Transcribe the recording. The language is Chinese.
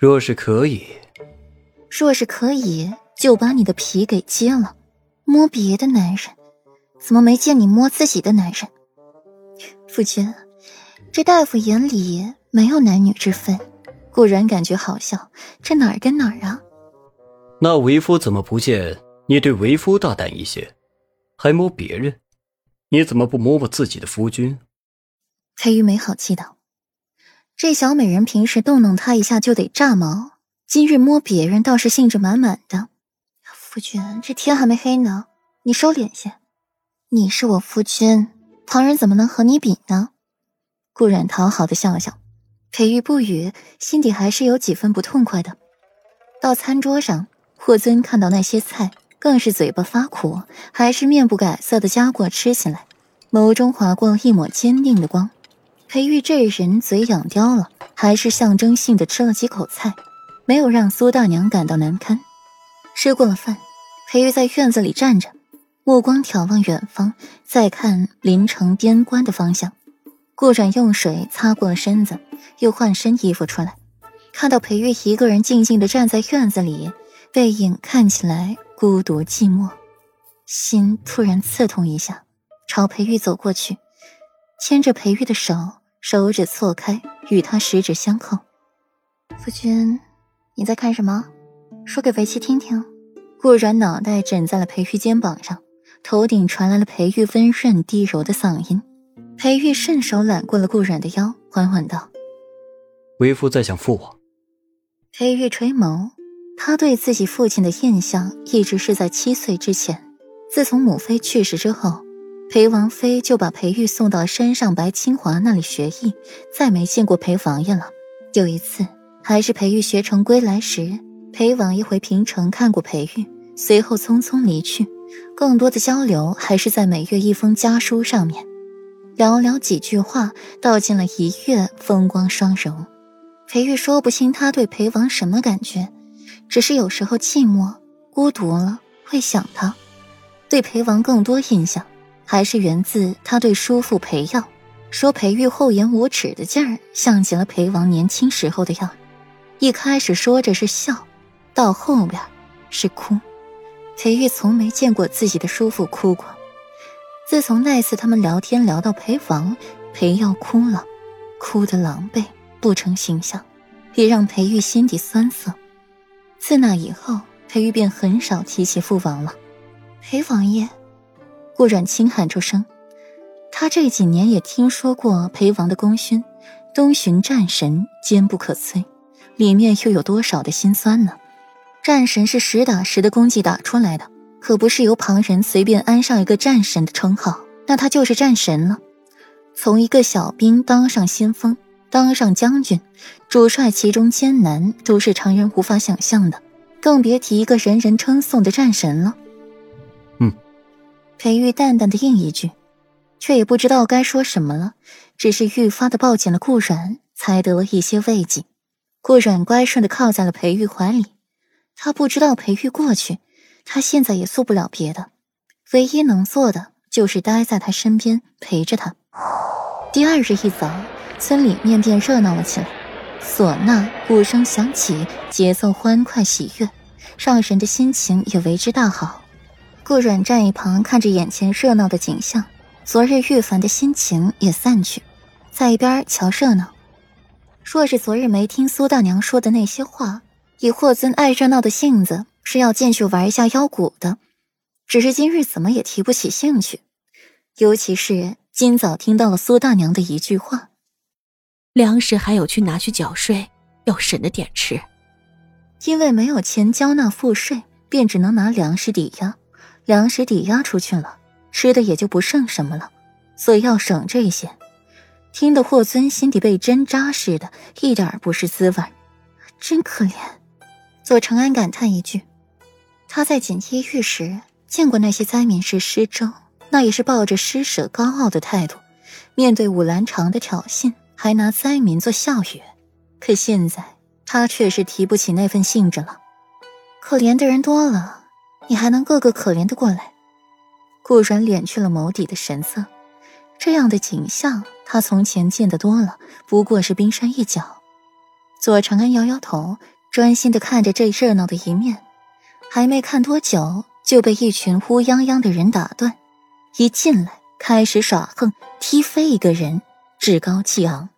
若是可以，若是可以，就把你的皮给揭了。摸别的男人，怎么没见你摸自己的男人？夫君，这大夫眼里没有男女之分。固然感觉好笑，这哪儿跟哪儿啊？那为夫怎么不见你对为夫大胆一些，还摸别人？你怎么不摸摸自己的夫君？裴玉没好气道：“这小美人平时动弄她一下就得炸毛，今日摸别人倒是兴致满满的。夫君，这天还没黑呢，你收敛些。你是我夫君，旁人怎么能和你比呢？”顾然讨好的笑笑。裴玉不语，心底还是有几分不痛快的。到餐桌上，霍尊看到那些菜，更是嘴巴发苦，还是面不改色的夹过吃起来，眸中划过一抹坚定的光。裴玉这人嘴痒刁了，还是象征性的吃了几口菜，没有让苏大娘感到难堪。吃过了饭，裴玉在院子里站着，目光眺望远方，再看临城边关的方向。顾染用水擦过了身子，又换身衣服出来，看到裴玉一个人静静的站在院子里，背影看起来孤独寂寞，心突然刺痛一下，朝裴玉走过去，牵着裴玉的手，手指错开，与他十指相扣。夫君，你在看什么？说给为妻听听。顾然脑袋枕在了裴玉肩膀上，头顶传来了裴玉温润低柔的嗓音。裴玉顺手揽过了顾阮的腰，缓缓道：“为夫在想父王。”裴玉垂眸，他对自己父亲的印象一直是在七岁之前。自从母妃去世之后，裴王妃就把裴玉送到山上白清华那里学艺，再没见过裴王爷了。有一次，还是裴玉学成归来时，裴王爷回平城看过裴玉，随后匆匆离去。更多的交流还是在每月一封家书上面。寥寥几句话，道尽了一月风光双柔。裴玉说不清他对裴王什么感觉，只是有时候寂寞、孤独了会想他。对裴王更多印象，还是源自他对叔父裴耀说裴玉厚颜无耻的劲儿，像极了裴王年轻时候的样。一开始说着是笑，到后边是哭。裴玉从没见过自己的叔父哭过。自从那次他们聊天聊到裴王，裴耀哭了，哭得狼狈不成形象，也让裴玉心底酸涩。自那以后，裴玉便很少提起父王了。裴王爷，顾阮清喊出声。他这几年也听说过裴王的功勋，东巡战神，坚不可摧，里面又有多少的心酸呢？战神是实打实的功绩打出来的。可不是由旁人随便安上一个战神的称号，那他就是战神了。从一个小兵当上先锋，当上将军，主帅其中艰难，都是常人无法想象的，更别提一个人人称颂的战神了。裴玉淡淡的应一句，却也不知道该说什么了，只是愈发的抱紧了顾阮，才得了一些慰藉。顾阮乖顺的靠在了裴玉怀里，他不知道裴玉过去。他现在也做不了别的，唯一能做的就是待在他身边陪着他。第二日一早，村里面便热闹了起来，唢呐、鼓声响起，节奏欢快喜悦，让人的心情也为之大好。顾阮站一旁看着眼前热闹的景象，昨日郁烦的心情也散去，在一边瞧热闹。若是昨日没听苏大娘说的那些话，以霍尊爱热闹的性子。是要进去玩一下腰鼓的，只是今日怎么也提不起兴趣。尤其是今早听到了苏大娘的一句话：“粮食还有去拿去缴税，要省着点吃。”因为没有钱交纳赋税，便只能拿粮食抵押，粮食抵押出去了，吃的也就不剩什么了，所以要省这些。听得霍尊心底被针扎似的，一点儿不是滋味，真可怜。左承安感叹一句。他在锦衣玉食见过那些灾民是施粥，那也是抱着施舍高傲的态度，面对武兰长的挑衅，还拿灾民做笑语。可现在他却是提不起那份兴致了。可怜的人多了，你还能个个可怜的过来？顾然敛去了眸底的神色，这样的景象他从前见得多了，不过是冰山一角。左长安摇摇头，专心的看着这热闹的一面，还没看多久，就被一群乌泱泱的人打断。一进来，开始耍横，踢飞一个人，趾高气昂。